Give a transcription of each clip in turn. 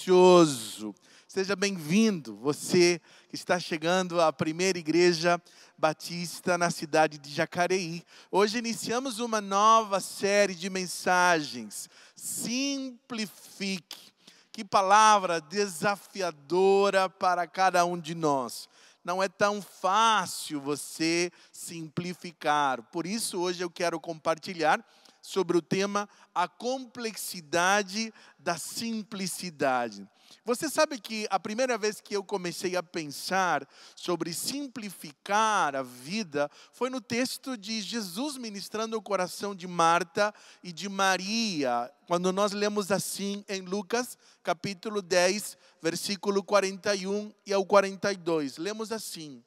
precioso. Seja bem-vindo, você que está chegando à primeira igreja batista na cidade de Jacareí. Hoje iniciamos uma nova série de mensagens. Simplifique. Que palavra desafiadora para cada um de nós. Não é tão fácil você simplificar. Por isso, hoje eu quero compartilhar sobre o tema A Complexidade da Simplicidade. Você sabe que a primeira vez que eu comecei a pensar sobre simplificar a vida foi no texto de Jesus ministrando o coração de Marta e de Maria, quando nós lemos assim em Lucas, capítulo 10, versículo 41 e ao 42. Lemos assim: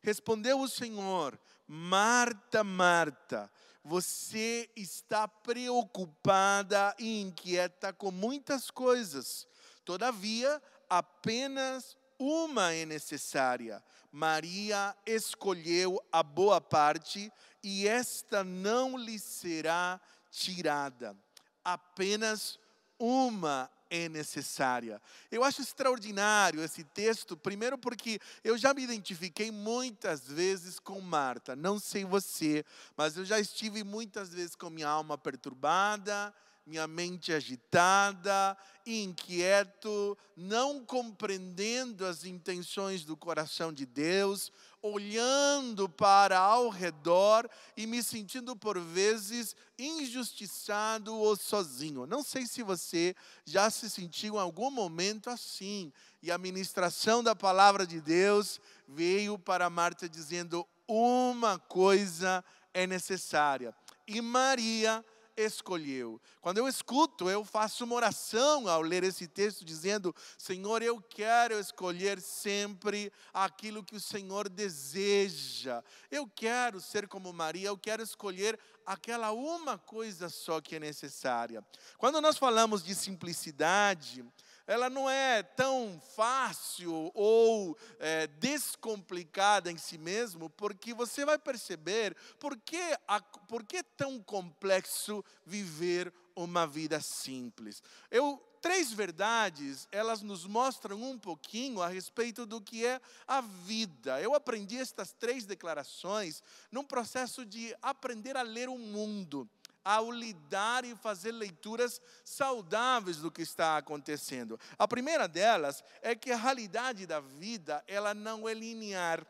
Respondeu o Senhor, Marta, Marta, você está preocupada e inquieta com muitas coisas. Todavia, apenas uma é necessária. Maria escolheu a boa parte e esta não lhe será tirada. Apenas uma é necessária. Eu acho extraordinário esse texto, primeiro porque eu já me identifiquei muitas vezes com Marta. Não sei você, mas eu já estive muitas vezes com minha alma perturbada, minha mente agitada, inquieto, não compreendendo as intenções do coração de Deus, olhando para ao redor e me sentindo por vezes injustiçado ou sozinho. Não sei se você já se sentiu em algum momento assim. E a ministração da palavra de Deus veio para Marta dizendo: uma coisa é necessária. E Maria escolheu. Quando eu escuto, eu faço uma oração ao ler esse texto, dizendo: Senhor, eu quero escolher sempre aquilo que o Senhor deseja. Eu quero ser como Maria, eu quero escolher aquela uma coisa só que é necessária. Quando nós falamos de simplicidade, ela não é tão fácil ou é, descomplicada em si mesmo, porque você vai perceber por que, a, por que é tão complexo viver uma vida simples. Eu três verdades, elas nos mostram um pouquinho a respeito do que é a vida. Eu aprendi estas três declarações num processo de aprender a ler o mundo ao lidar e fazer leituras saudáveis do que está acontecendo. A primeira delas é que a realidade da vida, ela não é linear,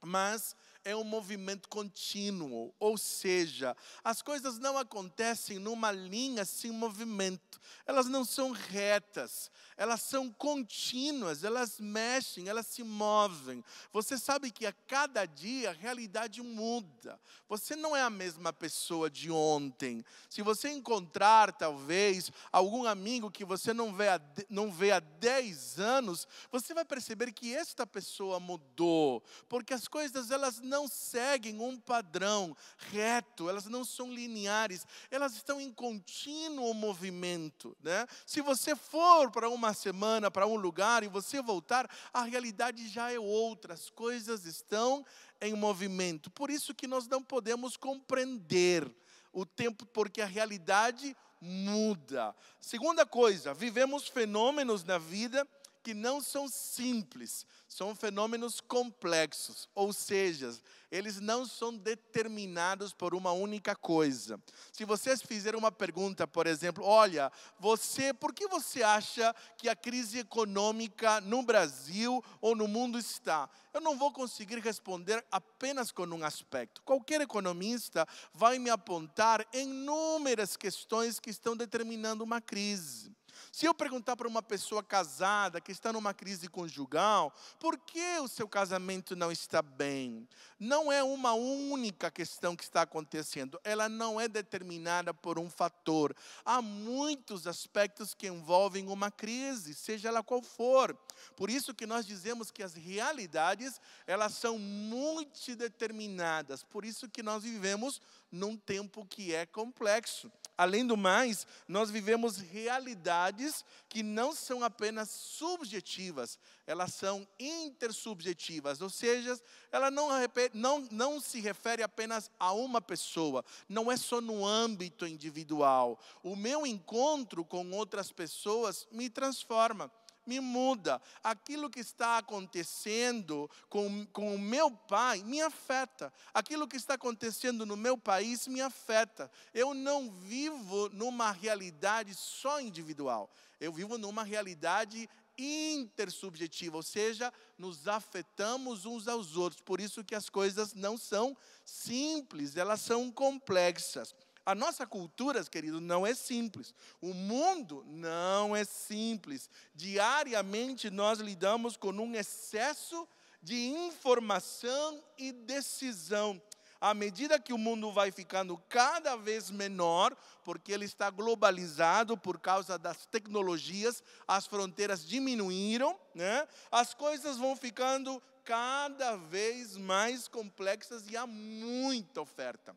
mas é um movimento contínuo, ou seja, as coisas não acontecem numa linha sem movimento, elas não são retas, elas são contínuas, elas mexem, elas se movem. Você sabe que a cada dia a realidade muda. Você não é a mesma pessoa de ontem. Se você encontrar, talvez, algum amigo que você não vê há, não vê há 10 anos, você vai perceber que esta pessoa mudou, porque as coisas elas não seguem um padrão reto, elas não são lineares, elas estão em contínuo movimento. Né? Se você for para uma semana, para um lugar e você voltar, a realidade já é outra, as coisas estão em movimento. Por isso que nós não podemos compreender o tempo, porque a realidade muda. Segunda coisa, vivemos fenômenos na vida que não são simples, são fenômenos complexos, ou seja, eles não são determinados por uma única coisa. Se vocês fizerem uma pergunta, por exemplo, olha, você, por que você acha que a crise econômica no Brasil ou no mundo está? Eu não vou conseguir responder apenas com um aspecto. Qualquer economista vai me apontar inúmeras questões que estão determinando uma crise. Se eu perguntar para uma pessoa casada que está numa crise conjugal, por que o seu casamento não está bem? Não é uma única questão que está acontecendo, ela não é determinada por um fator. Há muitos aspectos que envolvem uma crise, seja ela qual for. Por isso que nós dizemos que as realidades, elas são multideterminadas. Por isso que nós vivemos num tempo que é complexo. Além do mais, nós vivemos realidades que não são apenas subjetivas, elas são intersubjetivas, ou seja, ela não, não, não se refere apenas a uma pessoa, não é só no âmbito individual. O meu encontro com outras pessoas me transforma me muda. Aquilo que está acontecendo com, com o meu pai me afeta. Aquilo que está acontecendo no meu país me afeta. Eu não vivo numa realidade só individual. Eu vivo numa realidade intersubjetiva, ou seja, nos afetamos uns aos outros. Por isso que as coisas não são simples, elas são complexas. A nossa cultura, querido, não é simples. O mundo não é simples. Diariamente nós lidamos com um excesso de informação e decisão. À medida que o mundo vai ficando cada vez menor, porque ele está globalizado por causa das tecnologias, as fronteiras diminuíram, né? as coisas vão ficando cada vez mais complexas e há muita oferta.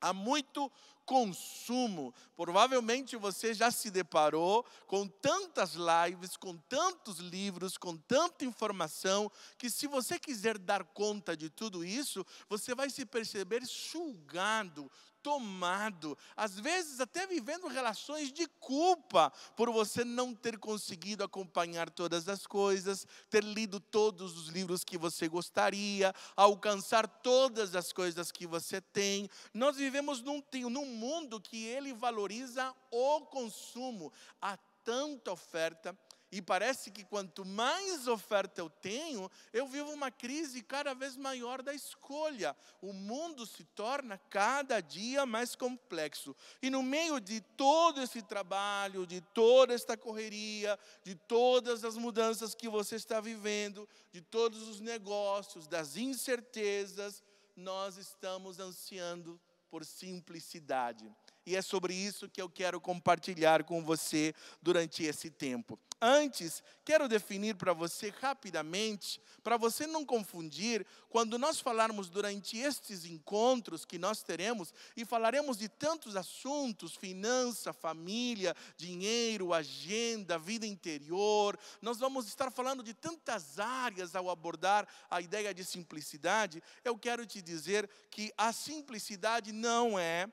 Há muito consumo. Provavelmente você já se deparou com tantas lives, com tantos livros, com tanta informação, que se você quiser dar conta de tudo isso, você vai se perceber sugado, tomado, às vezes até vivendo relações de culpa por você não ter conseguido acompanhar todas as coisas, ter lido todos os livros que você gostaria, alcançar todas as coisas que você tem. Nós vivemos num, num mundo que ele valoriza o consumo, há tanta oferta e parece que quanto mais oferta eu tenho, eu vivo uma crise cada vez maior da escolha. O mundo se torna cada dia mais complexo. E no meio de todo esse trabalho, de toda esta correria, de todas as mudanças que você está vivendo, de todos os negócios, das incertezas, nós estamos ansiando por simplicidade. E é sobre isso que eu quero compartilhar com você durante esse tempo. Antes, quero definir para você rapidamente, para você não confundir, quando nós falarmos durante estes encontros que nós teremos, e falaremos de tantos assuntos: finança, família, dinheiro, agenda, vida interior, nós vamos estar falando de tantas áreas ao abordar a ideia de simplicidade. Eu quero te dizer que a simplicidade não é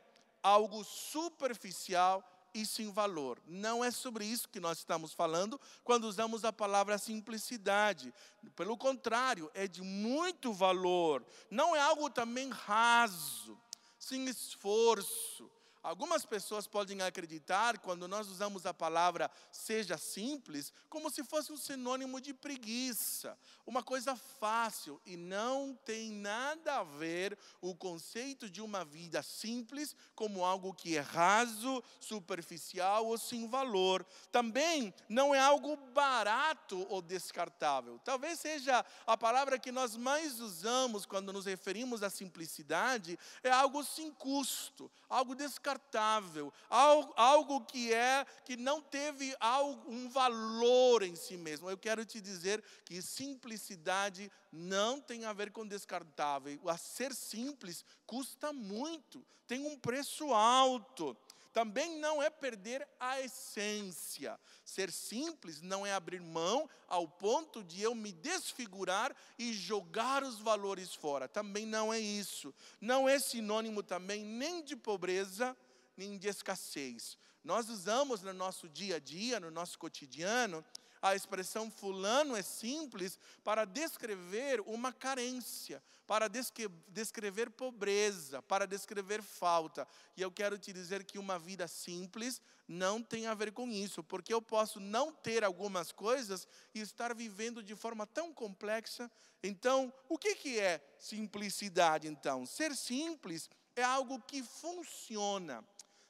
algo superficial e sem valor. Não é sobre isso que nós estamos falando quando usamos a palavra simplicidade. Pelo contrário, é de muito valor. Não é algo também raso, sem esforço, Algumas pessoas podem acreditar, quando nós usamos a palavra seja simples, como se fosse um sinônimo de preguiça, uma coisa fácil, e não tem nada a ver o conceito de uma vida simples como algo que é raso, superficial ou sem valor. Também não é algo barato ou descartável. Talvez seja a palavra que nós mais usamos quando nos referimos à simplicidade, é algo sem custo, algo descartável descartável, algo, algo que é que não teve algo, um valor em si mesmo. Eu quero te dizer que simplicidade não tem a ver com descartável. A ser simples custa muito, tem um preço alto também não é perder a essência. Ser simples não é abrir mão ao ponto de eu me desfigurar e jogar os valores fora. Também não é isso. Não é sinônimo também nem de pobreza, nem de escassez. Nós usamos no nosso dia a dia, no nosso cotidiano, a expressão fulano é simples para descrever uma carência, para descrever pobreza, para descrever falta. E eu quero te dizer que uma vida simples não tem a ver com isso, porque eu posso não ter algumas coisas e estar vivendo de forma tão complexa. Então, o que, que é simplicidade então? Ser simples é algo que funciona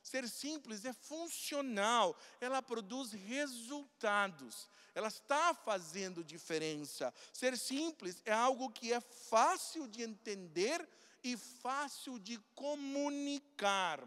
Ser simples é funcional, ela produz resultados, ela está fazendo diferença. Ser simples é algo que é fácil de entender e fácil de comunicar.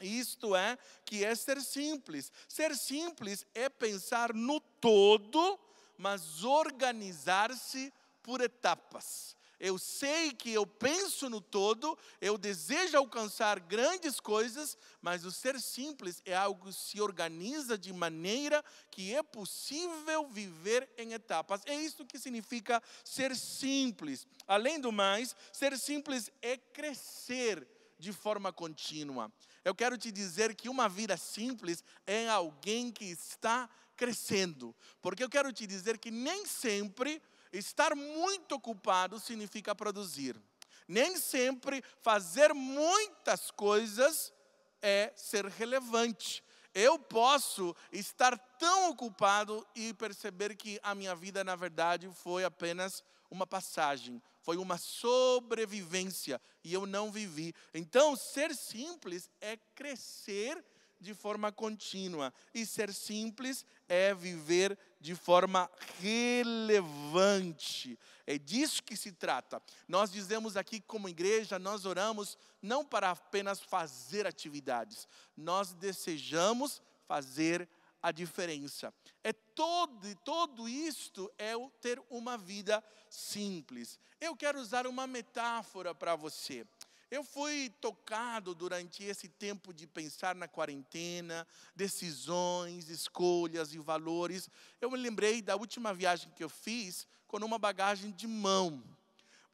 Isto é, que é ser simples. Ser simples é pensar no todo, mas organizar-se por etapas Eu sei que eu penso no todo, eu desejo alcançar grandes coisas, mas o ser simples é algo que se organiza de maneira que é possível viver em etapas. É isso que significa ser simples. Além do mais, ser simples é crescer de forma contínua. Eu quero te dizer que uma vida simples é alguém que está crescendo. Porque eu quero te dizer que nem sempre estar muito ocupado significa produzir. Nem sempre fazer muitas coisas é ser relevante. Eu posso estar tão ocupado e perceber que a minha vida, na verdade, foi apenas uma passagem, foi uma sobrevivência e eu não vivi. Então, ser simples é crescer de forma contínua. E ser simples é viver de forma relevante. É disso que se trata. Nós dizemos aqui, como igreja, nós oramos não para apenas fazer atividades, nós desejamos fazer a diferença. É todo, todo isto é ter uma vida simples. Eu quero usar uma metáfora para você. Eu fui tocado durante esse tempo de pensar na quarentena, decisões, escolhas e valores. Eu me lembrei da última viagem que eu fiz com uma bagagem de mão.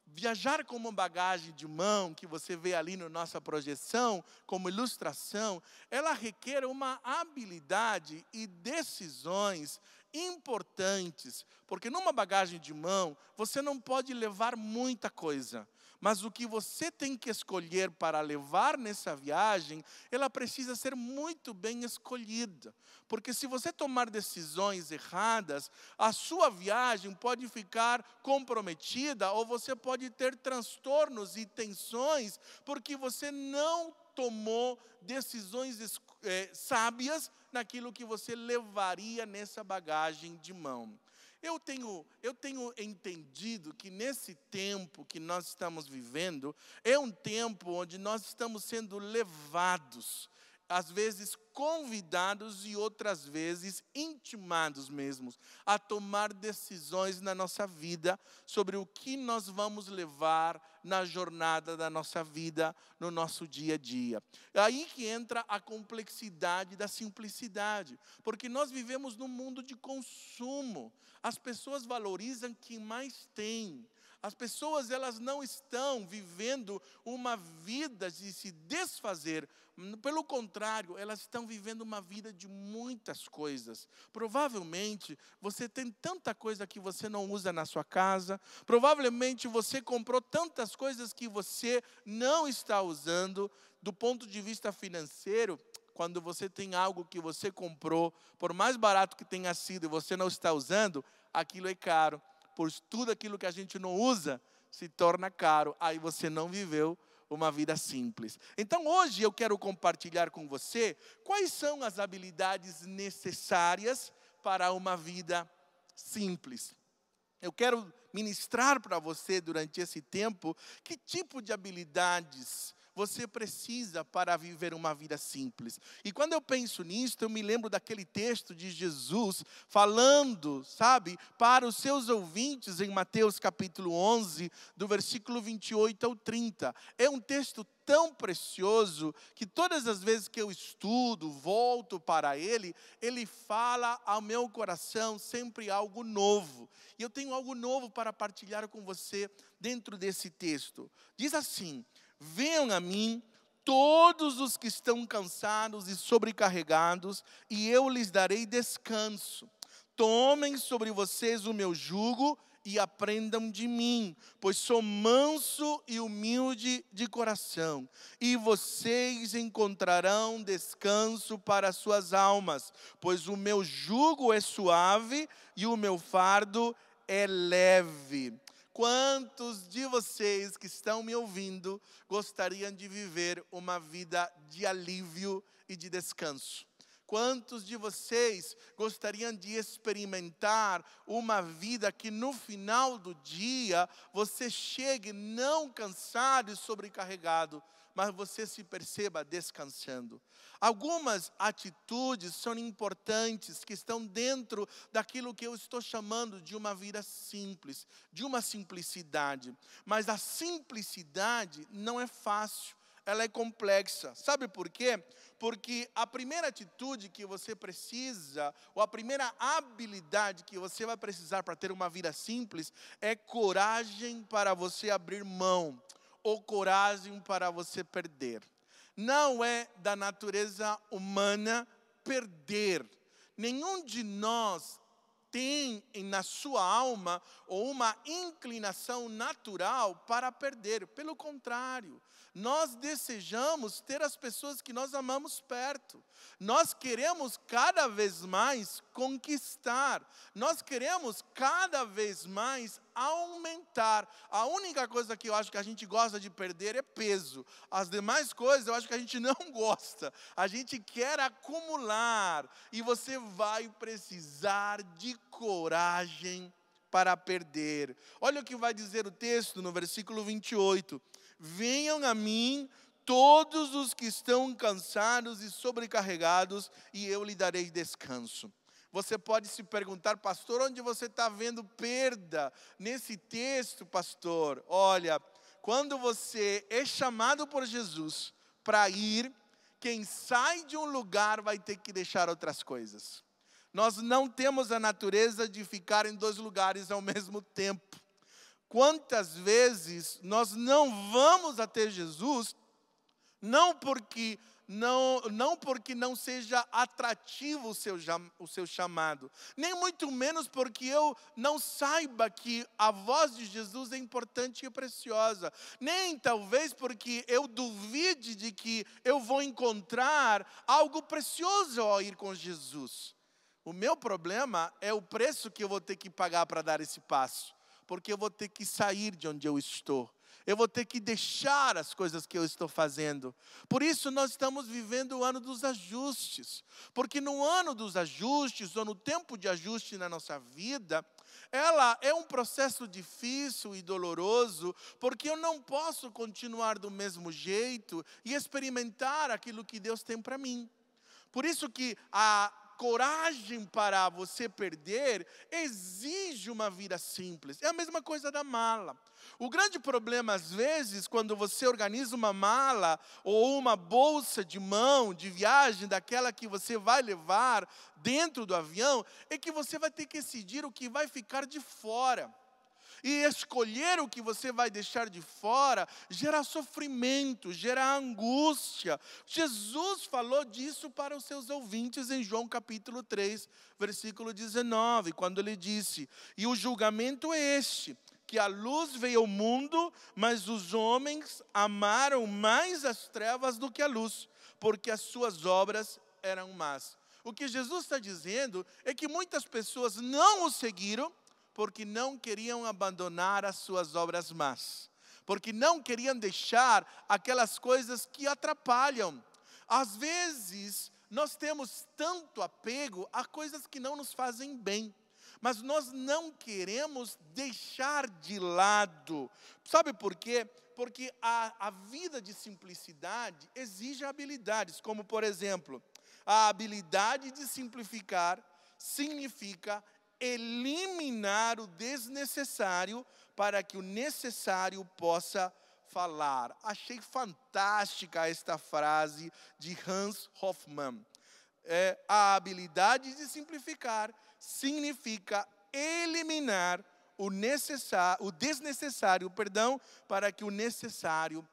Viajar com uma bagagem de mão, que você vê ali na nossa projeção, como ilustração, ela requer uma habilidade e decisões importantes, porque numa bagagem de mão você não pode levar muita coisa. Mas o que você tem que escolher para levar nessa viagem, ela precisa ser muito bem escolhida. Porque se você tomar decisões erradas, a sua viagem pode ficar comprometida ou você pode ter transtornos e tensões porque você não tomou decisões é, sábias naquilo que você levaria nessa bagagem de mão. Eu tenho, eu tenho entendido que nesse tempo que nós estamos vivendo, é um tempo onde nós estamos sendo levados, às vezes convidados e outras vezes intimados mesmo a tomar decisões na nossa vida sobre o que nós vamos levar na jornada da nossa vida, no nosso dia a dia. É aí que entra a complexidade da simplicidade, porque nós vivemos num mundo de consumo. As pessoas valorizam quem mais tem. As pessoas elas não estão vivendo uma vida de se desfazer, pelo contrário, elas estão vivendo uma vida de muitas coisas. Provavelmente você tem tanta coisa que você não usa na sua casa, provavelmente você comprou tantas coisas que você não está usando do ponto de vista financeiro. Quando você tem algo que você comprou, por mais barato que tenha sido e você não está usando, aquilo é caro pois tudo aquilo que a gente não usa se torna caro. Aí você não viveu uma vida simples. Então hoje eu quero compartilhar com você quais são as habilidades necessárias para uma vida simples. Eu quero ministrar para você durante esse tempo que tipo de habilidades você precisa para viver uma vida simples. E quando eu penso nisso, eu me lembro daquele texto de Jesus falando, sabe, para os seus ouvintes em Mateus capítulo 11, do versículo 28 ao 30. É um texto tão precioso que todas as vezes que eu estudo, volto para ele, ele fala ao meu coração sempre algo novo. E eu tenho algo novo para partilhar com você dentro desse texto. Diz assim: Venham a mim todos os que estão cansados e sobrecarregados, e eu lhes darei descanso. Tomem sobre vocês o meu jugo e aprendam de mim, pois sou manso e humilde de coração, e vocês encontrarão descanso para suas almas, pois o meu jugo é suave e o meu fardo é leve. Quantos de vocês que estão me ouvindo gostariam de viver uma vida de alívio e de descanso? Quantos de vocês gostariam de experimentar uma vida que no final do dia você chegue não cansado e sobrecarregado, mas você se perceba descansando. Algumas atitudes são importantes que estão dentro daquilo que eu estou chamando de uma vida simples, de uma simplicidade. Mas a simplicidade não é fácil, ela é complexa. Sabe por quê? Porque a primeira atitude que você precisa, ou a primeira habilidade que você vai precisar para ter uma vida simples, é coragem para você abrir mão, ou coragem para você perder. Não é da natureza humana perder. Nenhum de nós tem na sua alma ou uma inclinação natural para perder. Pelo contrário, nós desejamos ter as pessoas que nós amamos perto. Nós queremos cada vez mais conquistar. Nós queremos cada vez mais aumentar. A única coisa que eu acho que a gente gosta de perder é peso. As demais coisas eu acho que a gente não gosta. A gente quer acumular. E você vai precisar de coragem para perder. Olha o que vai dizer o texto no versículo 28. Venham a mim todos os que estão cansados e sobrecarregados, e eu lhe darei descanso. Você pode se perguntar, pastor, onde você está vendo perda nesse texto, pastor? Olha, quando você é chamado por Jesus para ir, quem sai de um lugar vai ter que deixar outras coisas. Nós não temos a natureza de ficar em dois lugares ao mesmo tempo. Quantas vezes nós não vamos até Jesus, não porque não, não porque não seja atrativo o seu, o seu chamado, nem muito menos porque eu não saiba que a voz de Jesus é importante e preciosa, nem talvez porque eu duvide de que eu vou encontrar algo precioso ao ir com Jesus. O meu problema é o preço que eu vou ter que pagar para dar esse passo porque eu vou ter que sair de onde eu estou. Eu vou ter que deixar as coisas que eu estou fazendo. Por isso, nós estamos vivendo o ano dos ajustes. Porque no ano dos ajustes, ou no tempo de ajuste na nossa vida, ela é um processo difícil e doloroso, porque eu não posso continuar do mesmo jeito e experimentar aquilo que Deus tem para mim. Por isso que a coragem para você perder exige uma vida simples. É a mesma coisa da mala. O grande problema, às vezes, quando você organiza uma mala ou uma bolsa de mão de viagem, daquela que você vai levar dentro do avião, é que você vai ter que decidir o que vai ficar de fora. E escolher o que você vai deixar de fora gera sofrimento, gera angústia. Jesus falou disso para os seus ouvintes em João capítulo 3, versículo 19, quando ele disse: E o julgamento é este que a luz veio ao mundo, mas os homens amaram mais as trevas do que a luz, porque as suas obras eram más. O que Jesus está dizendo é que muitas pessoas não o seguiram porque não queriam abandonar as suas obras más, porque não queriam deixar aquelas coisas que atrapalham. Às vezes, nós temos tanto apego a coisas que não nos fazem bem, mas nós não queremos deixar de lado. Sabe por quê? Porque a, a vida de simplicidade exige habilidades, como, por exemplo, a habilidade de simplificar significa eliminar o desnecessário para que o necessário possa falar. Achei fantástica esta frase de Hans Hoffmann. É, a habilidade de simplificar significa eliminar o o desnecessário, perdão, para que o necessário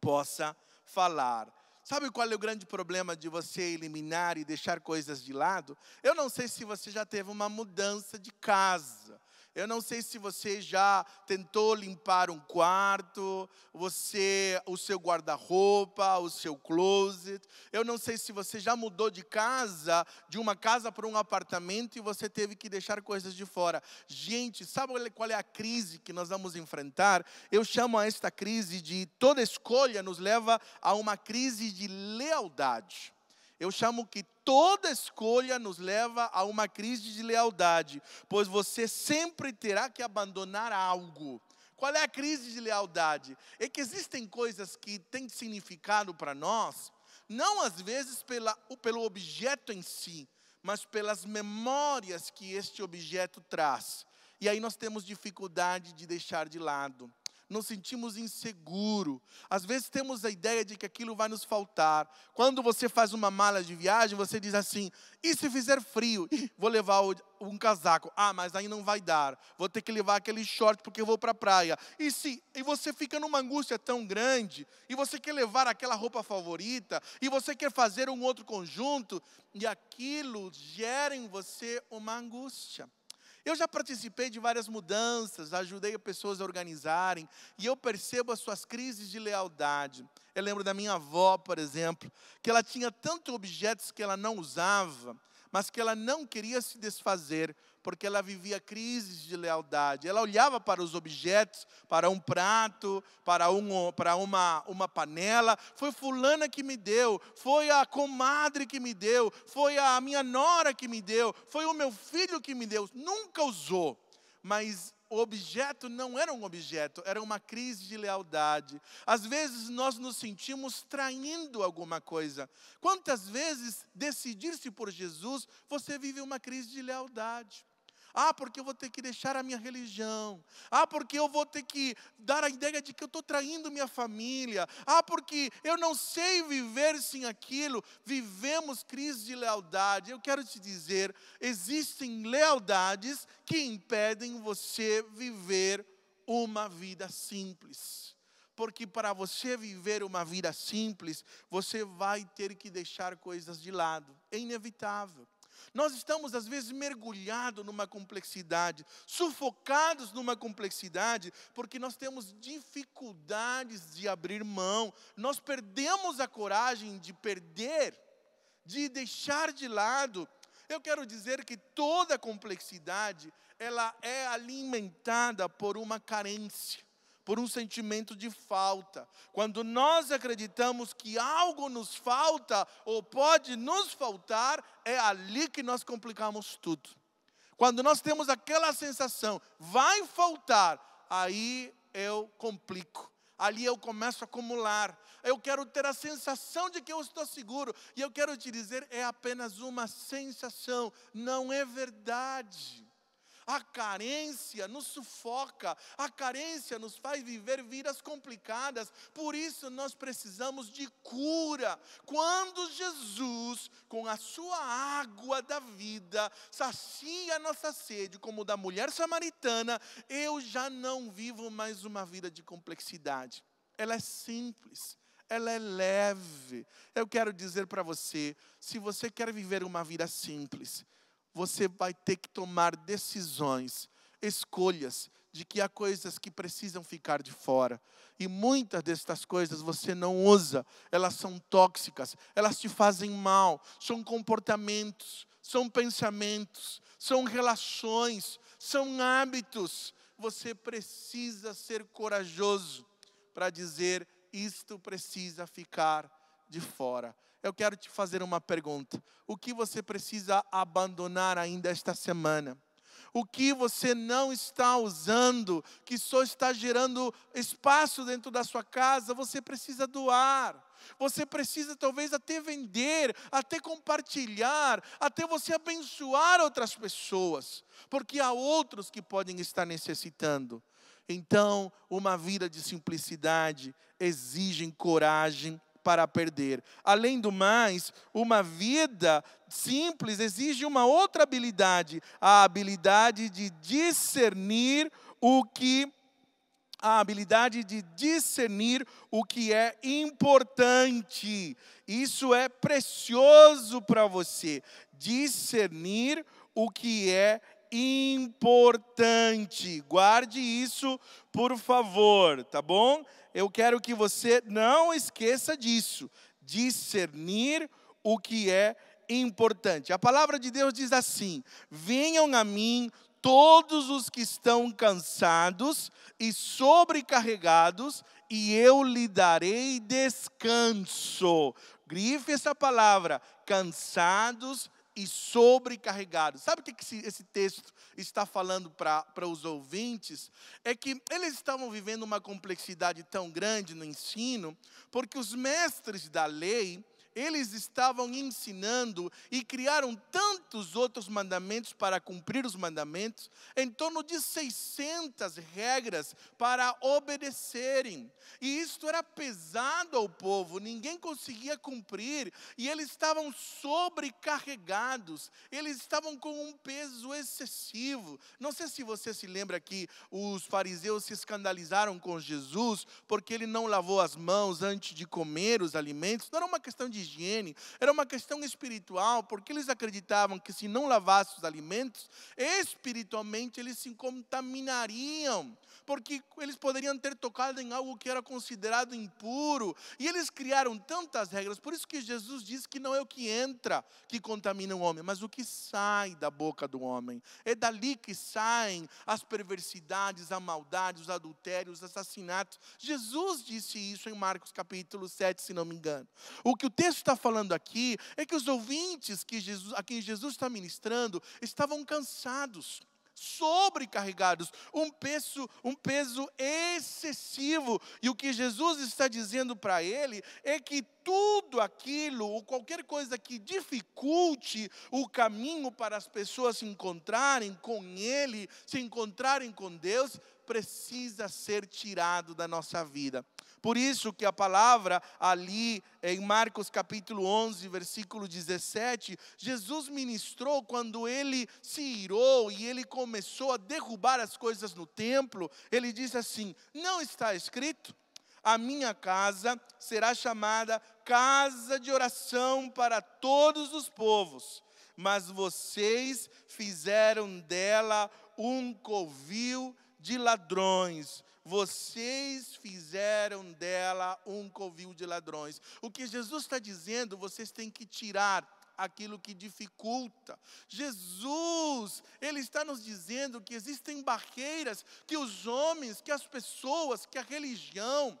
possa falar. Sabe qual é o grande problema de você eliminar e deixar coisas de lado? Eu não sei se você já teve uma mudança de casa. Eu não sei se você já tentou limpar um quarto, você, o seu guarda-roupa, o seu closet. Eu não sei se você já mudou de casa, de uma casa para um apartamento e você teve que deixar coisas de fora. Gente, sabe qual é a crise que nós vamos enfrentar? Eu chamo a esta crise de toda escolha nos leva a uma crise de lealdade. Eu chamo que toda escolha nos leva a uma crise de lealdade, pois você sempre terá que abandonar algo. Qual é a crise de lealdade? É que existem coisas que têm significado para nós, não às vezes pela, pelo objeto em si, mas pelas memórias que este objeto traz. E aí nós temos dificuldade de deixar de lado nos sentimos inseguro. Às vezes temos a ideia de que aquilo vai nos faltar. Quando você faz uma mala de viagem, você diz assim: e se fizer frio? Vou levar um casaco. Ah, mas aí não vai dar. Vou ter que levar aquele short porque eu vou para a praia. E se e você fica numa angústia tão grande, e você quer levar aquela roupa favorita, e você quer fazer um outro conjunto, e aquilo gera em você uma angústia. Eu já participei de várias mudanças, ajudei pessoas a organizarem, e eu percebo as suas crises de lealdade. Eu lembro da minha avó, por exemplo, que ela tinha tantos objetos que ela não usava, mas que ela não queria se desfazer, porque ela vivia crises de lealdade. Ela olhava para os objetos, para um prato, para, um, para uma, uma panela. Foi fulana que me deu, foi a comadre que me deu, foi a minha nora que me deu, foi o meu filho que me deu. Nunca usou, mas o objeto não era um objeto, era uma crise de lealdade. Às vezes nós nos sentimos traindo alguma coisa. Quantas vezes decidir-se por Jesus, você vive uma crise de lealdade? Ah, porque eu vou ter que deixar a minha religião. Ah, porque eu vou ter que dar a ideia de que eu estou traindo minha família. Ah, porque eu não sei viver sem aquilo. Vivemos crise de lealdade. Eu quero te dizer: existem lealdades que impedem você viver uma vida simples. Porque para você viver uma vida simples, você vai ter que deixar coisas de lado. É inevitável. Nós estamos, às vezes, mergulhados numa complexidade, sufocados numa complexidade, porque nós temos dificuldades de abrir mão, nós perdemos a coragem de perder, de deixar de lado. Eu quero dizer que toda complexidade, ela é alimentada por uma carência por um sentimento de falta. Quando nós acreditamos que algo nos falta ou pode nos faltar, é ali que nós complicamos tudo. Quando nós temos aquela sensação, vai faltar, aí eu complico. Ali eu começo a acumular. Eu quero ter a sensação de que eu estou seguro. E eu quero te dizer, é apenas uma sensação, não é verdade. A carência nos sufoca, a carência nos faz viver vidas complicadas, por isso nós precisamos de cura. Quando Jesus, com a sua água da vida, sacia a nossa sede, como da mulher samaritana, eu já não vivo mais uma vida de complexidade. Ela é simples, ela é leve. Eu quero dizer para você: se você quer viver uma vida simples, você vai ter que tomar decisões, escolhas, de que há coisas que precisam ficar de fora. E muitas destas coisas você não usa, elas são tóxicas, elas te fazem mal, são comportamentos, são pensamentos, são relações, são hábitos. Você precisa ser corajoso para dizer: isto precisa ficar de fora eu quero te fazer uma pergunta. O que você precisa abandonar ainda esta semana? O que você não está usando, que só está gerando espaço dentro da sua casa, você precisa doar. Você precisa talvez até vender, até compartilhar, até você abençoar outras pessoas, porque há outros que podem estar necessitando. Então, uma vida de simplicidade exige coragem, para perder. Além do mais, uma vida simples exige uma outra habilidade, a habilidade de discernir o que a habilidade de discernir o que é importante. Isso é precioso para você. Discernir o que é importante. Guarde isso, por favor, tá bom? eu quero que você não esqueça disso, discernir o que é importante. A palavra de Deus diz assim: Venham a mim todos os que estão cansados e sobrecarregados, e eu lhe darei descanso. Grife essa palavra: cansados e sobrecarregados. Sabe o que esse texto está falando para os ouvintes? É que eles estavam vivendo uma complexidade tão grande no ensino, porque os mestres da lei eles estavam ensinando e criaram tantos outros mandamentos para cumprir os mandamentos, em torno de 600 regras para obedecerem. E isto era pesado ao povo, ninguém conseguia cumprir, e eles estavam sobrecarregados, eles estavam com um peso excessivo. Não sei se você se lembra que os fariseus se escandalizaram com Jesus porque ele não lavou as mãos antes de comer os alimentos. Não era uma questão de higiene, era uma questão espiritual, porque eles acreditavam que se não lavasse os alimentos, espiritualmente eles se contaminariam, porque eles poderiam ter tocado em algo que era considerado impuro, e eles criaram tantas regras, por isso que Jesus diz que não é o que entra que contamina o homem, mas o que sai da boca do homem. É dali que saem as perversidades, a maldade, os adultérios, os assassinatos. Jesus disse isso em Marcos capítulo 7, se não me engano. O que o texto está falando aqui é que os ouvintes que Jesus, a quem Jesus está ministrando estavam cansados sobrecarregados, um peso, um peso excessivo. E o que Jesus está dizendo para ele é que tudo aquilo, ou qualquer coisa que dificulte o caminho para as pessoas se encontrarem com Ele, se encontrarem com Deus, precisa ser tirado da nossa vida. Por isso que a palavra ali em Marcos capítulo 11, versículo 17, Jesus ministrou quando ele se irou e ele começou a derrubar as coisas no templo, ele disse assim: "Não está escrito: a minha casa será chamada casa de oração para todos os povos, mas vocês fizeram dela um covil de ladrões vocês fizeram dela um covil de ladrões. O que Jesus está dizendo, vocês têm que tirar aquilo que dificulta. Jesus, ele está nos dizendo que existem barreiras que os homens, que as pessoas, que a religião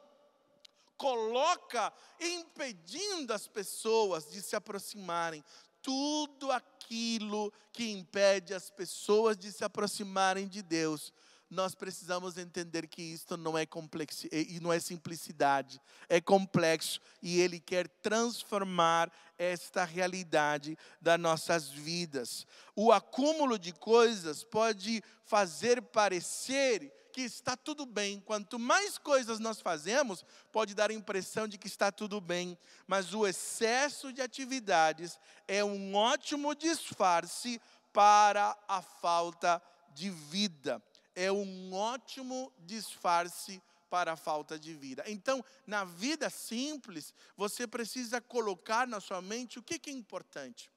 coloca impedindo as pessoas de se aproximarem. Tudo aquilo que impede as pessoas de se aproximarem de Deus nós precisamos entender que isto não é complexo e não é simplicidade, é complexo e ele quer transformar esta realidade das nossas vidas. O acúmulo de coisas pode fazer parecer que está tudo bem. Quanto mais coisas nós fazemos, pode dar a impressão de que está tudo bem, mas o excesso de atividades é um ótimo disfarce para a falta de vida é um ótimo disfarce para a falta de vida. Então, na vida simples, você precisa colocar na sua mente o que é importante.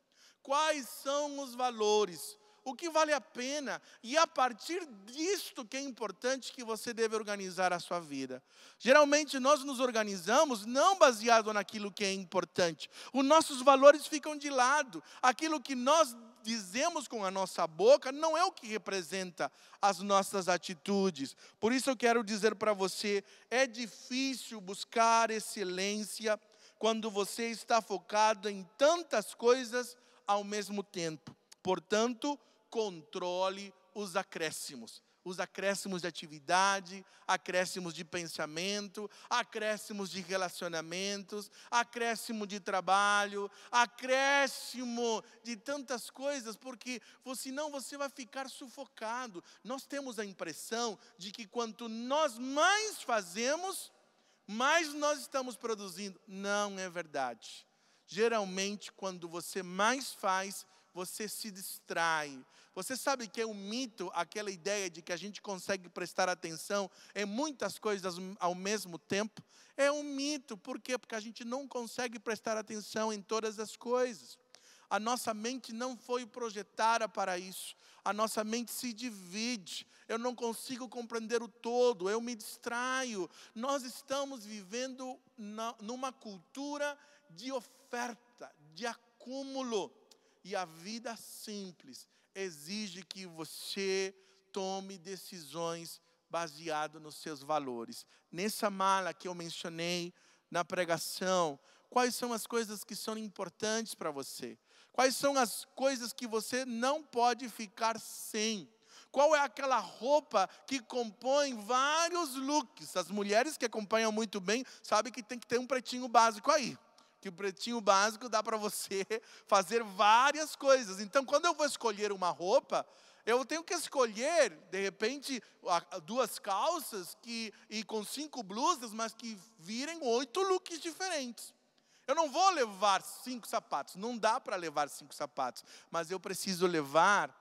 Quais são os valores? O que vale a pena? E a partir disto que é importante que você deve organizar a sua vida. Geralmente nós nos organizamos não baseado naquilo que é importante. Os nossos valores ficam de lado. Aquilo que nós dizemos com a nossa boca não é o que representa as nossas atitudes. Por isso eu quero dizer para você: é difícil buscar excelência quando você está focado em tantas coisas ao mesmo tempo. Portanto, controle os acréscimos os acréscimos de atividade, acréscimos de pensamento, acréscimos de relacionamentos, acréscimo de trabalho, acréscimo de tantas coisas, porque senão você vai ficar sufocado. Nós temos a impressão de que quanto nós mais fazemos, mais nós estamos produzindo. Não é verdade. Geralmente, quando você mais faz, você se distrai. Você sabe que é um mito aquela ideia de que a gente consegue prestar atenção em muitas coisas ao mesmo tempo? É um mito, por quê? Porque a gente não consegue prestar atenção em todas as coisas. A nossa mente não foi projetada para isso. A nossa mente se divide. Eu não consigo compreender o todo, eu me distraio. Nós estamos vivendo numa cultura de oferta, de acúmulo. E a vida simples exige que você tome decisões baseado nos seus valores. Nessa mala que eu mencionei na pregação, quais são as coisas que são importantes para você? Quais são as coisas que você não pode ficar sem? Qual é aquela roupa que compõe vários looks? As mulheres que acompanham muito bem sabem que tem que ter um pretinho básico aí. Que o pretinho básico dá para você fazer várias coisas. Então, quando eu vou escolher uma roupa, eu tenho que escolher, de repente, duas calças que, e com cinco blusas, mas que virem oito looks diferentes. Eu não vou levar cinco sapatos, não dá para levar cinco sapatos, mas eu preciso levar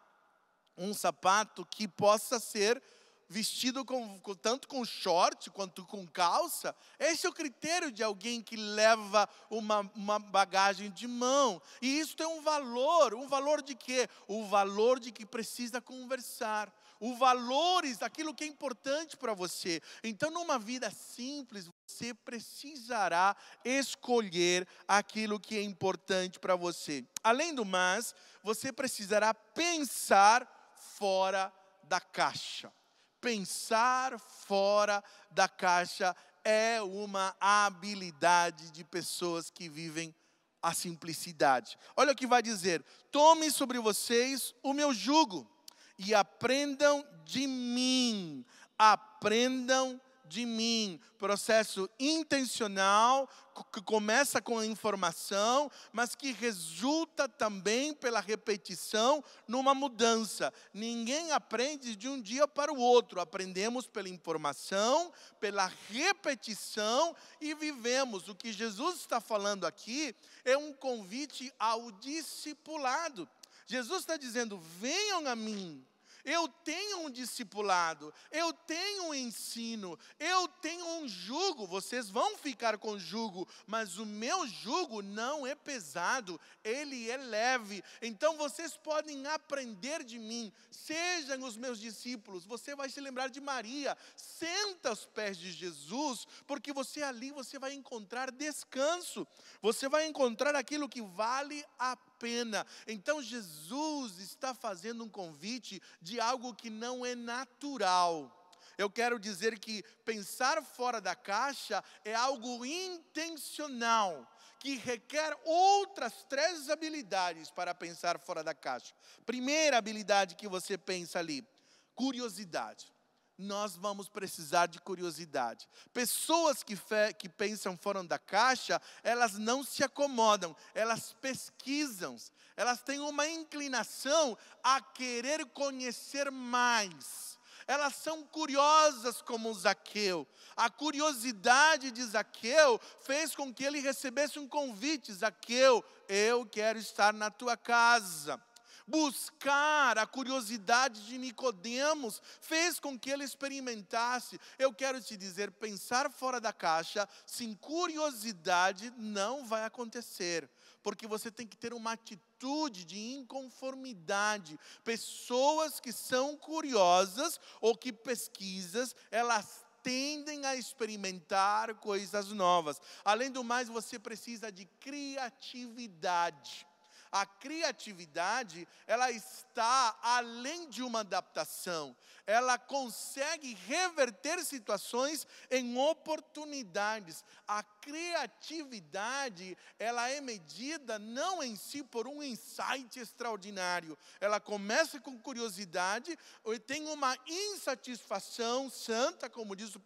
um sapato que possa ser vestido com, com, tanto com short quanto com calça. Esse é o critério de alguém que leva uma, uma bagagem de mão. E isso tem um valor. Um valor de quê? O valor de que precisa conversar. O valores daquilo que é importante para você. Então, numa vida simples, você precisará escolher aquilo que é importante para você. Além do mais, você precisará pensar fora da caixa pensar fora da caixa é uma habilidade de pessoas que vivem a simplicidade. Olha o que vai dizer: Tomem sobre vocês o meu jugo e aprendam de mim. Aprendam de mim. Processo intencional, que começa com a informação, mas que resulta também pela repetição numa mudança. Ninguém aprende de um dia para o outro, aprendemos pela informação, pela repetição e vivemos. O que Jesus está falando aqui é um convite ao discipulado. Jesus está dizendo: venham a mim eu tenho um discipulado, eu tenho um ensino, eu tenho um jugo. Vocês vão ficar com jugo, mas o meu jugo não é pesado, ele é leve. Então vocês podem aprender de mim, sejam os meus discípulos. Você vai se lembrar de Maria, senta aos pés de Jesus, porque você ali você vai encontrar descanso. Você vai encontrar aquilo que vale a pena. Então Jesus está fazendo um convite de algo que não é natural. Eu quero dizer que pensar fora da caixa é algo intencional, que requer outras três habilidades para pensar fora da caixa. Primeira habilidade que você pensa ali, curiosidade nós vamos precisar de curiosidade. Pessoas que, fe, que pensam fora da caixa, elas não se acomodam, elas pesquisam, elas têm uma inclinação a querer conhecer mais. Elas são curiosas como Zaqueu. A curiosidade de Zaqueu fez com que ele recebesse um convite: Zaqueu, eu quero estar na tua casa buscar a curiosidade de Nicodemos fez com que ele experimentasse. Eu quero te dizer, pensar fora da caixa, sem curiosidade, não vai acontecer porque você tem que ter uma atitude de inconformidade. Pessoas que são curiosas ou que pesquisas, elas tendem a experimentar coisas novas. Além do mais, você precisa de criatividade. A criatividade, ela está além de uma adaptação. Ela consegue reverter situações em oportunidades. A criatividade, ela é medida não em si por um insight extraordinário. Ela começa com curiosidade, e tem uma insatisfação santa, como diz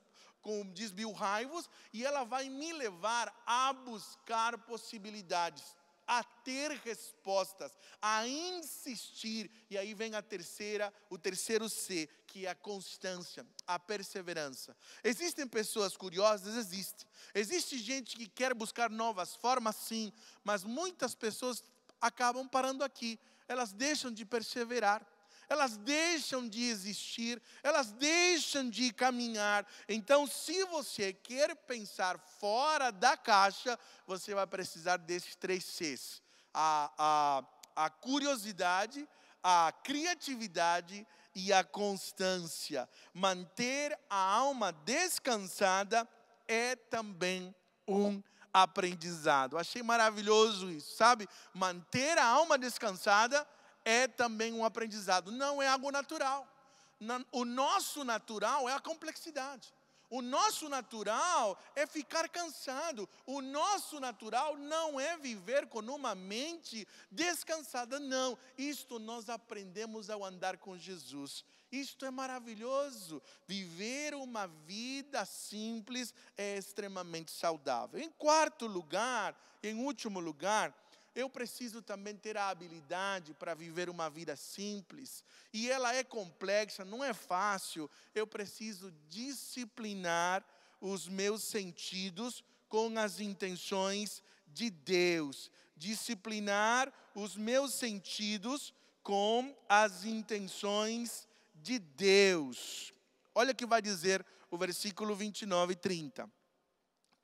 diz Bill Hivels, e ela vai me levar a buscar possibilidades a ter respostas, a insistir. E aí vem a terceira, o terceiro C, que é a constância, a perseverança. Existem pessoas curiosas, existe. Existe gente que quer buscar novas formas, sim, mas muitas pessoas acabam parando aqui. Elas deixam de perseverar elas deixam de existir, elas deixam de caminhar. Então, se você quer pensar fora da caixa, você vai precisar desses três Cs: a, a, a curiosidade, a criatividade e a constância. Manter a alma descansada é também um aprendizado. Achei maravilhoso isso, sabe? Manter a alma descansada é também um aprendizado, não é algo natural. O nosso natural é a complexidade. O nosso natural é ficar cansado. O nosso natural não é viver com uma mente descansada, não. Isto nós aprendemos ao andar com Jesus. Isto é maravilhoso. Viver uma vida simples é extremamente saudável. Em quarto lugar, em último lugar, eu preciso também ter a habilidade para viver uma vida simples. E ela é complexa, não é fácil. Eu preciso disciplinar os meus sentidos com as intenções de Deus. Disciplinar os meus sentidos com as intenções de Deus. Olha o que vai dizer o versículo 29 e 30.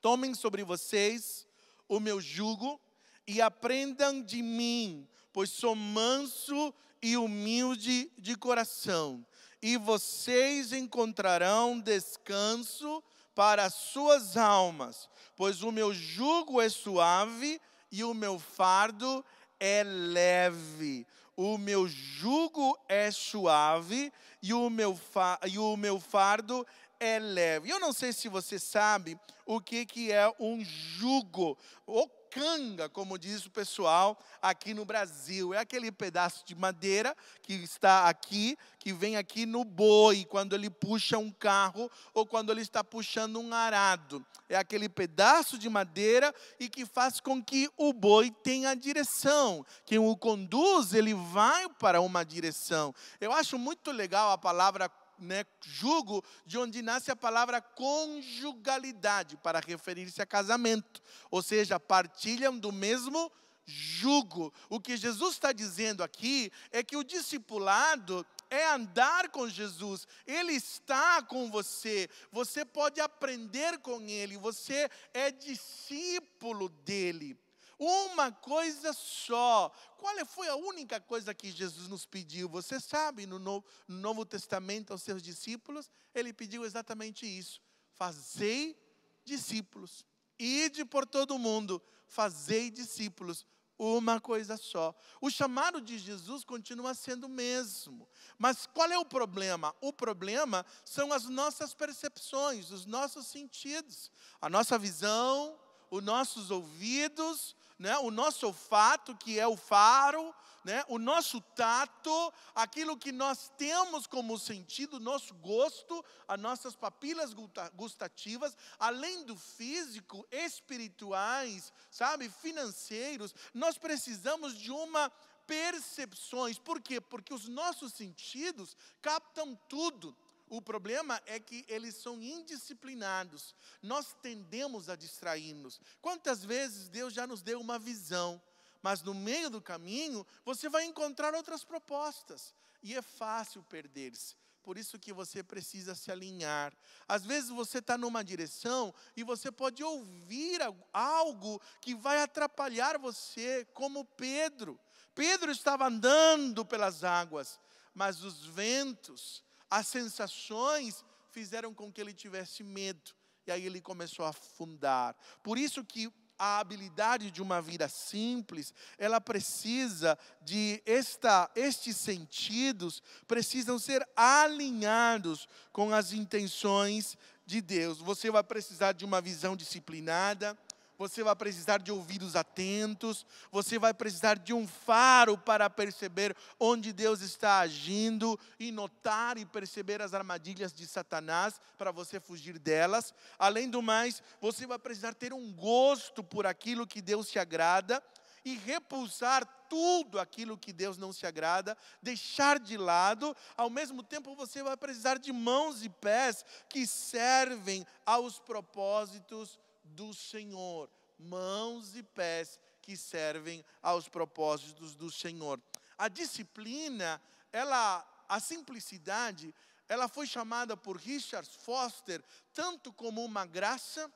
Tomem sobre vocês o meu jugo e aprendam de mim, pois sou manso e humilde de coração, e vocês encontrarão descanso para as suas almas, pois o meu jugo é suave e o meu fardo é leve. O meu jugo é suave e o meu, e o meu fardo é leve. Eu não sei se você sabe o que, que é um jugo. O canga, como diz o pessoal aqui no Brasil. É aquele pedaço de madeira que está aqui, que vem aqui no boi, quando ele puxa um carro ou quando ele está puxando um arado. É aquele pedaço de madeira e que faz com que o boi tenha direção. Quem o conduz, ele vai para uma direção. Eu acho muito legal a palavra né, jugo, de onde nasce a palavra conjugalidade, para referir-se a casamento. Ou seja, partilham do mesmo jugo. O que Jesus está dizendo aqui é que o discipulado é andar com Jesus, Ele está com você, você pode aprender com Ele, você é discípulo dele. Uma coisa só. Qual foi a única coisa que Jesus nos pediu? Você sabe, no Novo, Testamento, aos seus discípulos, ele pediu exatamente isso: fazei discípulos. Ide por todo o mundo, fazei discípulos. Uma coisa só. O chamado de Jesus continua sendo o mesmo. Mas qual é o problema? O problema são as nossas percepções, os nossos sentidos, a nossa visão, os nossos ouvidos, né? o nosso olfato, que é o faro, né? o nosso tato, aquilo que nós temos como sentido, nosso gosto, as nossas papilas gustativas, além do físico, espirituais, sabe, financeiros, nós precisamos de uma percepções. Por quê? Porque os nossos sentidos captam tudo. O problema é que eles são indisciplinados. Nós tendemos a distrair-nos. Quantas vezes Deus já nos deu uma visão, mas no meio do caminho você vai encontrar outras propostas e é fácil perder-se. Por isso que você precisa se alinhar. Às vezes você está numa direção e você pode ouvir algo que vai atrapalhar você, como Pedro. Pedro estava andando pelas águas, mas os ventos, as sensações fizeram com que ele tivesse medo. E aí ele começou a afundar. Por isso que a habilidade de uma vida simples, ela precisa de esta, estes sentidos precisam ser alinhados com as intenções de Deus. Você vai precisar de uma visão disciplinada, você vai precisar de ouvidos atentos, você vai precisar de um faro para perceber onde Deus está agindo e notar e perceber as armadilhas de Satanás para você fugir delas. Além do mais, você vai precisar ter um gosto por aquilo que Deus se agrada e repulsar tudo aquilo que Deus não se agrada, deixar de lado, ao mesmo tempo você vai precisar de mãos e pés que servem aos propósitos do Senhor, mãos e pés que servem aos propósitos do Senhor. A disciplina, ela, a simplicidade, ela foi chamada por Richard Foster tanto como uma graça,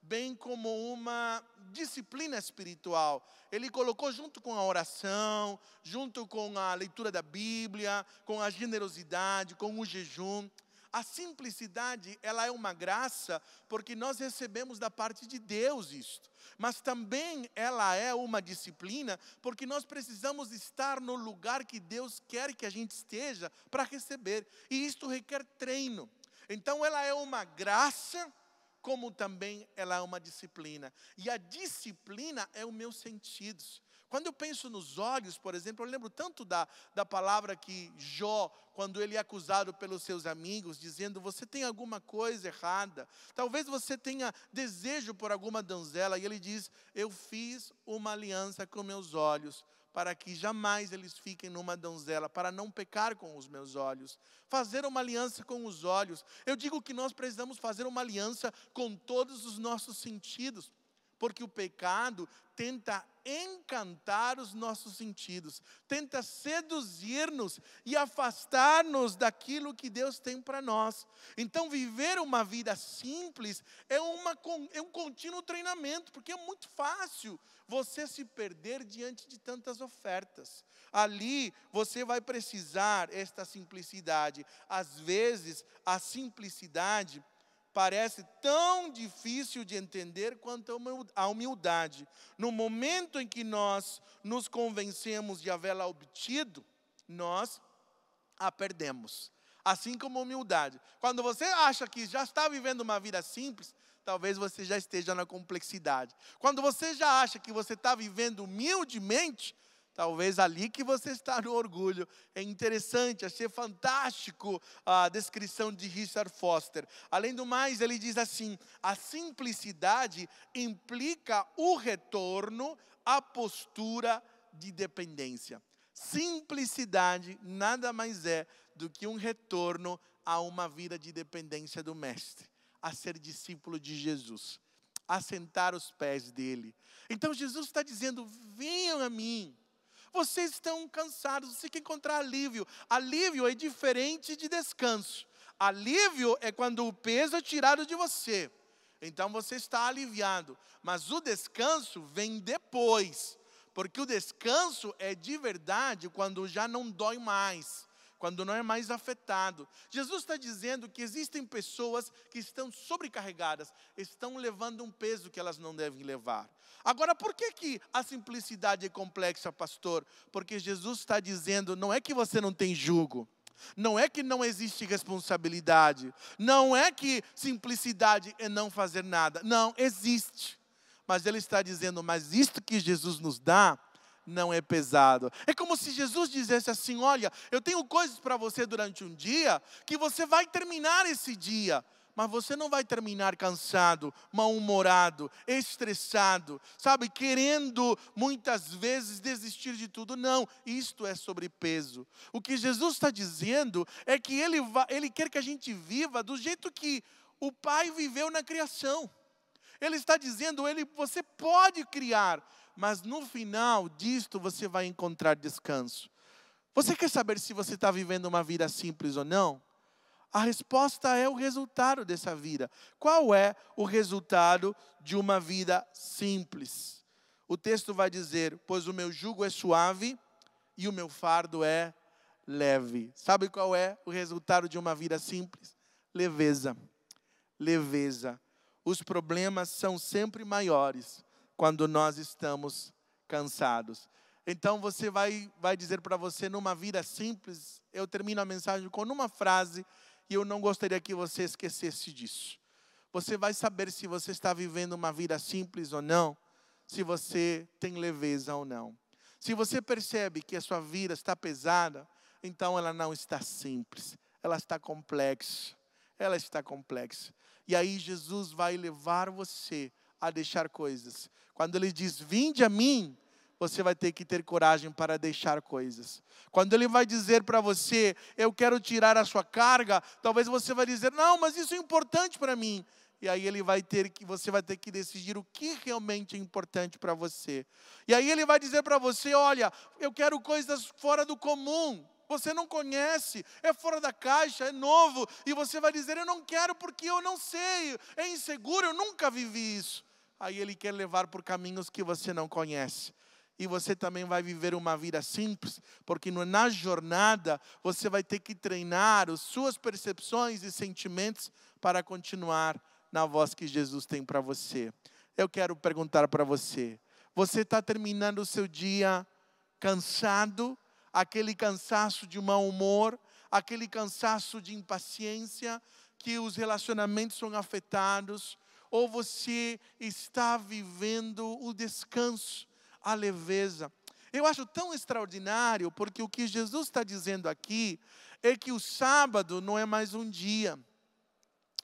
bem como uma disciplina espiritual. Ele colocou junto com a oração, junto com a leitura da Bíblia, com a generosidade, com o jejum. A simplicidade, ela é uma graça, porque nós recebemos da parte de Deus isto. Mas também ela é uma disciplina, porque nós precisamos estar no lugar que Deus quer que a gente esteja para receber. E isto requer treino. Então ela é uma graça, como também ela é uma disciplina. E a disciplina é os meus sentidos. Quando eu penso nos olhos, por exemplo, eu lembro tanto da, da palavra que Jó, quando ele é acusado pelos seus amigos, dizendo: Você tem alguma coisa errada, talvez você tenha desejo por alguma donzela, e ele diz: Eu fiz uma aliança com meus olhos, para que jamais eles fiquem numa donzela, para não pecar com os meus olhos. Fazer uma aliança com os olhos. Eu digo que nós precisamos fazer uma aliança com todos os nossos sentidos porque o pecado tenta encantar os nossos sentidos, tenta seduzir-nos e afastar-nos daquilo que Deus tem para nós. Então, viver uma vida simples é, uma, é um contínuo treinamento, porque é muito fácil você se perder diante de tantas ofertas. Ali você vai precisar esta simplicidade. Às vezes, a simplicidade parece tão difícil de entender quanto a humildade. No momento em que nós nos convencemos de havê-la obtido, nós a perdemos. Assim como a humildade. Quando você acha que já está vivendo uma vida simples, talvez você já esteja na complexidade. Quando você já acha que você está vivendo humildemente, Talvez ali que você está no orgulho. É interessante, achei fantástico a descrição de Richard Foster. Além do mais, ele diz assim: a simplicidade implica o retorno à postura de dependência. Simplicidade nada mais é do que um retorno a uma vida de dependência do Mestre, a ser discípulo de Jesus, a sentar os pés dele. Então Jesus está dizendo: venham a mim vocês estão cansados, você quer encontrar alívio. Alívio é diferente de descanso. Alívio é quando o peso é tirado de você. Então você está aliviado. Mas o descanso vem depois. Porque o descanso é de verdade quando já não dói mais quando não é mais afetado. Jesus está dizendo que existem pessoas que estão sobrecarregadas, estão levando um peso que elas não devem levar. Agora, por que, que a simplicidade é complexa, pastor? Porque Jesus está dizendo: não é que você não tem jugo. Não é que não existe responsabilidade. Não é que simplicidade é não fazer nada. Não, existe. Mas ele está dizendo, mas isto que Jesus nos dá não é pesado. É como se Jesus dissesse assim: Olha, eu tenho coisas para você durante um dia que você vai terminar esse dia, mas você não vai terminar cansado, mal-humorado, estressado, sabe, querendo muitas vezes desistir de tudo. Não, isto é sobre peso. O que Jesus está dizendo é que ele, ele quer que a gente viva do jeito que o Pai viveu na criação. Ele está dizendo, ele, você pode criar, mas no final disto você vai encontrar descanso. Você quer saber se você está vivendo uma vida simples ou não? A resposta é o resultado dessa vida. Qual é o resultado de uma vida simples? O texto vai dizer: Pois o meu jugo é suave e o meu fardo é leve. Sabe qual é o resultado de uma vida simples? Leveza. Leveza. Os problemas são sempre maiores quando nós estamos cansados. Então você vai, vai dizer para você numa vida simples, eu termino a mensagem com uma frase e eu não gostaria que você esquecesse disso. Você vai saber se você está vivendo uma vida simples ou não, se você tem leveza ou não. Se você percebe que a sua vida está pesada, então ela não está simples, ela está complexa. Ela está complexa. E aí Jesus vai levar você a deixar coisas. Quando ele diz: "Vinde a mim", você vai ter que ter coragem para deixar coisas. Quando ele vai dizer para você: "Eu quero tirar a sua carga", talvez você vai dizer: "Não, mas isso é importante para mim". E aí ele vai ter que você vai ter que decidir o que realmente é importante para você. E aí ele vai dizer para você: "Olha, eu quero coisas fora do comum" você não conhece, é fora da caixa, é novo, e você vai dizer: Eu não quero porque eu não sei, é inseguro, eu nunca vivi isso aí ele quer levar por caminhos que você não conhece. E você também vai viver uma vida simples, porque na jornada você vai ter que treinar as suas percepções e sentimentos para continuar na voz que Jesus tem para você. Eu quero perguntar para você: você está terminando o seu dia cansado, aquele cansaço de mau humor, aquele cansaço de impaciência, que os relacionamentos são afetados, ou você está vivendo o descanso, a leveza. Eu acho tão extraordinário, porque o que Jesus está dizendo aqui é que o sábado não é mais um dia.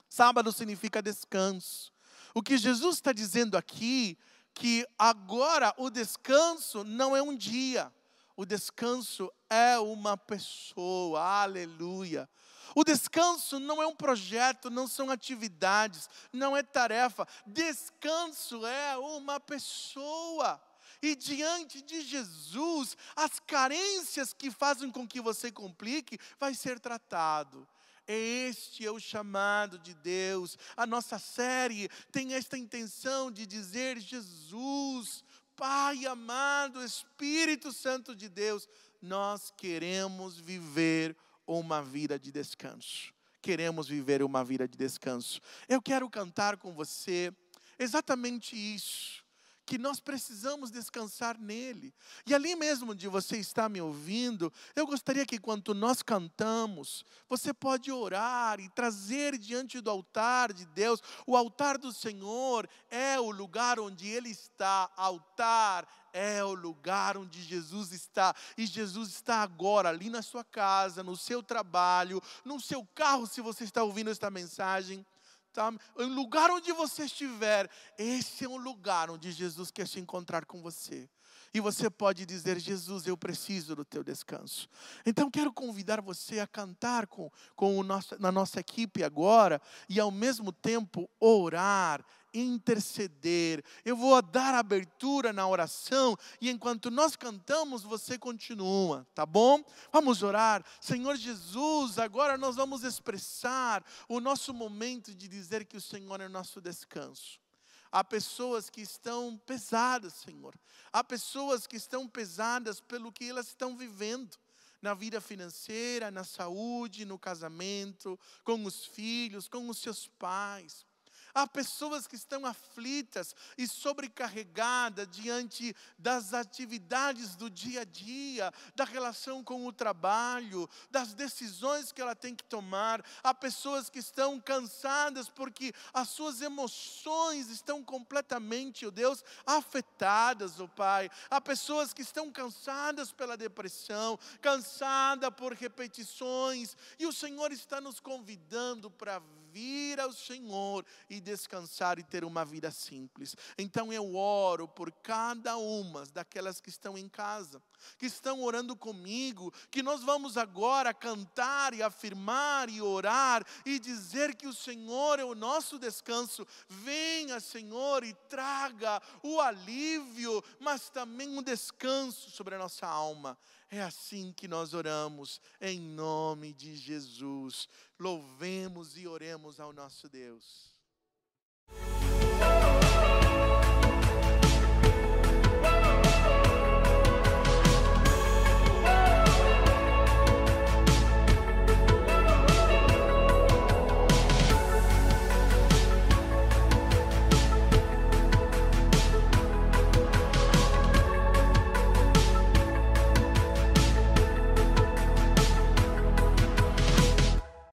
Sábado significa descanso. O que Jesus está dizendo aqui, que agora o descanso não é um dia, o descanso é uma pessoa, aleluia. O descanso não é um projeto, não são atividades, não é tarefa. Descanso é uma pessoa. E diante de Jesus, as carências que fazem com que você complique, vai ser tratado. Este é o chamado de Deus. A nossa série tem esta intenção de dizer: Jesus, Pai amado, Espírito Santo de Deus, nós queremos viver uma vida de descanso. Queremos viver uma vida de descanso. Eu quero cantar com você exatamente isso que nós precisamos descansar nele. E ali mesmo onde você está me ouvindo, eu gostaria que quando nós cantamos, você pode orar e trazer diante do altar de Deus. O altar do Senhor é o lugar onde ele está. Altar é o lugar onde Jesus está. E Jesus está agora ali na sua casa, no seu trabalho, no seu carro, se você está ouvindo esta mensagem tá? em lugar onde você estiver, esse é um lugar onde Jesus quer se encontrar com você. E você pode dizer, Jesus, eu preciso do teu descanso. Então quero convidar você a cantar com, com o nosso, na nossa equipe agora e ao mesmo tempo orar interceder, eu vou dar abertura na oração e enquanto nós cantamos, você continua, tá bom? Vamos orar. Senhor Jesus, agora nós vamos expressar o nosso momento de dizer que o Senhor é o nosso descanso. Há pessoas que estão pesadas, Senhor. Há pessoas que estão pesadas pelo que elas estão vivendo na vida financeira, na saúde, no casamento, com os filhos, com os seus pais. Há pessoas que estão aflitas e sobrecarregadas diante das atividades do dia a dia, da relação com o trabalho, das decisões que ela tem que tomar. Há pessoas que estão cansadas porque as suas emoções estão completamente, oh Deus, afetadas, oh Pai. Há pessoas que estão cansadas pela depressão, cansada por repetições, e o Senhor está nos convidando para vir ao Senhor e descansar e ter uma vida simples. Então eu oro por cada uma daquelas que estão em casa, que estão orando comigo, que nós vamos agora cantar e afirmar e orar e dizer que o Senhor é o nosso descanso. Venha, Senhor, e traga o alívio, mas também um descanso sobre a nossa alma. É assim que nós oramos, em nome de Jesus. Louvemos e oremos ao nosso Deus.